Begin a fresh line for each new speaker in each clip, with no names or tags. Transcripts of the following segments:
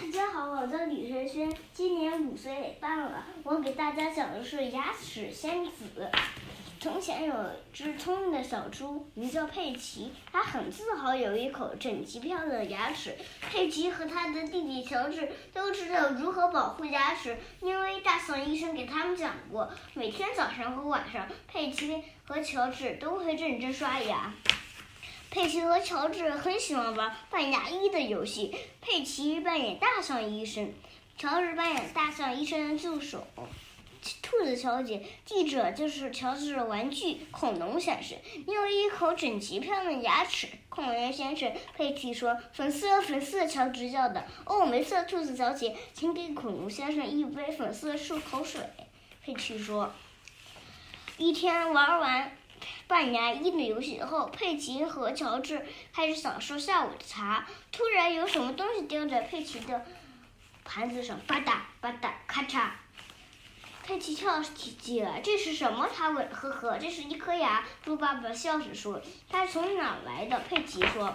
大家好，我叫李轩轩，今年五岁半了。我给大家讲的是牙齿仙子。从前有只聪明的小猪，名叫佩奇，它很自豪有一口整齐漂亮的牙齿。佩奇和他的弟弟乔治都知道如何保护牙齿，因为大象医生给他们讲过，每天早上和晚上，佩奇和乔治都会认真刷牙。佩奇和乔治很喜欢玩扮牙医的游戏。佩奇扮演大象医生，乔治扮演大象医生的助手。兔子小姐，记者就是乔治的玩具恐龙先生。你有一口整齐漂亮的牙齿，恐龙先生。佩奇说：“粉色，粉色。”乔治叫的。哦，没错，兔子小姐，请给恐龙先生一杯粉色漱口水。佩奇说：“一天玩完。”扮牙医的游戏后，佩奇和乔治开始享受下午茶。突然，有什么东西掉在佩奇的盘子上，吧嗒吧嗒，咔嚓！佩奇跳起来，这是什么？他问。呵呵，这是一颗牙。猪爸爸笑着说：“它是从哪来的？”佩奇说：“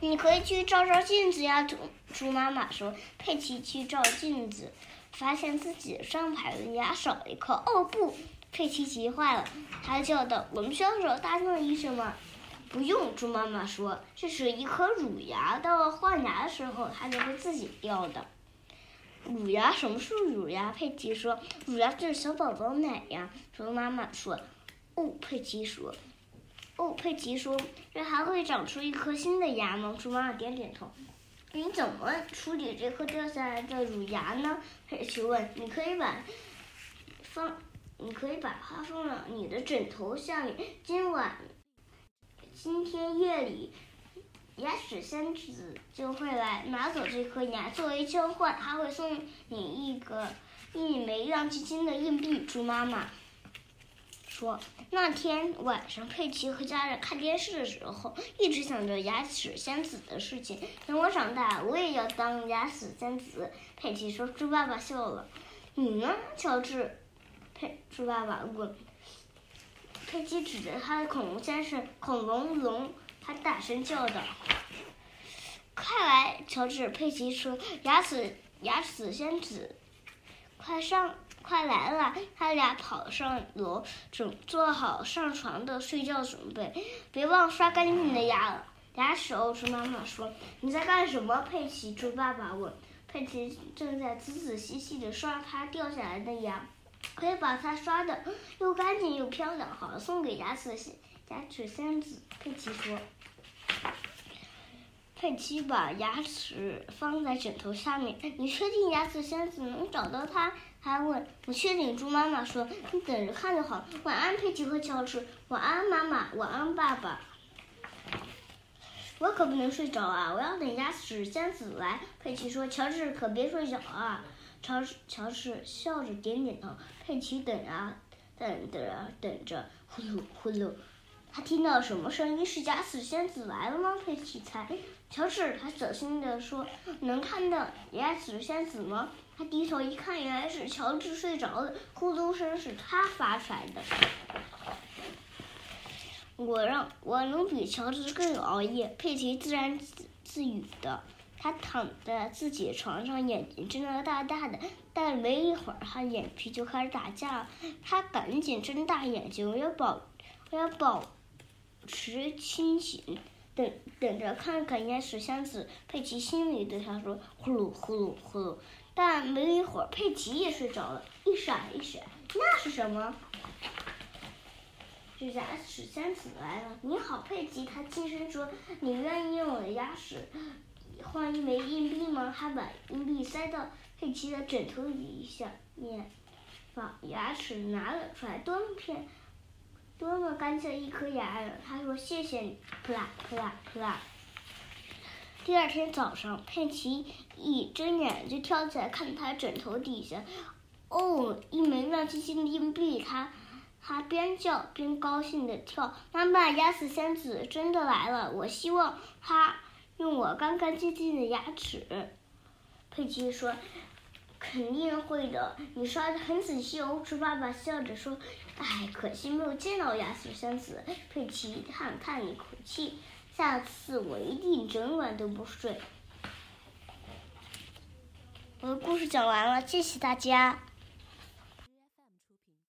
你可以去照照镜子呀。”猪猪妈妈说。佩奇去照镜子，发现自己上排的牙少一颗。哦不！佩奇急坏了，他叫道：“我们需要找大象医生吗？”“不用。”猪妈妈说，“这是一颗乳牙，到了换牙的时候，它就会自己掉的。”“乳牙？什么是乳牙？”佩奇说，“乳牙就是小宝宝奶呀。”猪妈妈说。“哦。”佩奇说。“哦。”佩奇说，“这还会长出一颗新的牙吗？”猪妈妈点点头。“你怎么处理这颗掉下来的乳牙呢？”佩奇问。“你可以把放。”你可以把它放到你的枕头下面。今晚、今天夜里，牙齿仙子就会来拿走这颗牙。作为交换，他会送你一个一枚亮晶晶的硬币。猪妈妈说：“那天晚上，佩奇和家人看电视的时候，一直想着牙齿仙子的事情。等我长大，我也要当牙齿仙子。”佩奇说。猪爸爸笑了。“你呢，乔治？”佩猪爸爸问：“佩奇指着他的恐龙先生，恐龙龙，他大声叫道：‘快来，乔治！’佩奇说：‘牙齿牙齿仙子，快上，快来了！’他俩跑上楼，准做好上床的睡觉准备。别忘刷干净你的牙牙齿哦。”猪妈妈说：“你在干什么？”佩奇猪爸爸问。佩奇正在仔仔细细地刷他掉下来的牙。可以把它刷的又干净又漂亮，好送给牙齿仙牙齿仙子。佩奇说。佩奇把牙齿放在枕头下面。你确定牙齿仙子能找到它？他问。我确定。猪妈妈说。你等着看就好。晚安，佩奇和乔治。晚安，妈妈。晚安，爸爸。我可不能睡着啊！我要等牙齿仙子来。佩奇说。乔治可别睡着啊！乔治乔治笑着点点头。佩奇等啊，等着等着，呼噜呼噜，他听到什么声音？是假死仙子来了吗？佩奇猜。乔治，他小心地说：“能看到假死仙子吗？”他低头一看，原来是乔治睡着了，呼噜声是他发出来的。我让我能比乔治更熬夜。佩奇自言自语的。他躺在自己床上，眼睛睁得大大的，但没一会儿，他眼皮就开始打架了。他赶紧睁大眼睛，我要保，我要保持清醒，等等着看看牙齿仙子。佩奇心里对他说：“呼噜呼噜呼噜。”但没一会儿，佩奇也睡着了，一闪一闪，那是什么？是牙齿仙子来了。你好，佩奇，他轻声说：“你愿意用我的牙齿？”换一枚硬币吗？他把硬币塞到佩奇的枕头底下面，把牙齿拿了出来，多么片，多么干净一颗牙呀！他说：“谢谢你。”扑啦扑啦扑啦。第二天早上，佩奇一睁眼就跳起来看他枕头底下，哦，一枚亮晶晶的硬币！他他边叫边高兴的跳。妈妈，牙齿仙子真的来了！我希望他。用我干干净净的牙齿，佩奇说：“肯定会的，你刷的很仔细哦。”猪爸爸笑着说：“哎，可惜没有见到牙齿仙子。”佩奇叹叹一口气：“下次我一定整晚都不睡。”我的故事讲完了，谢谢大家。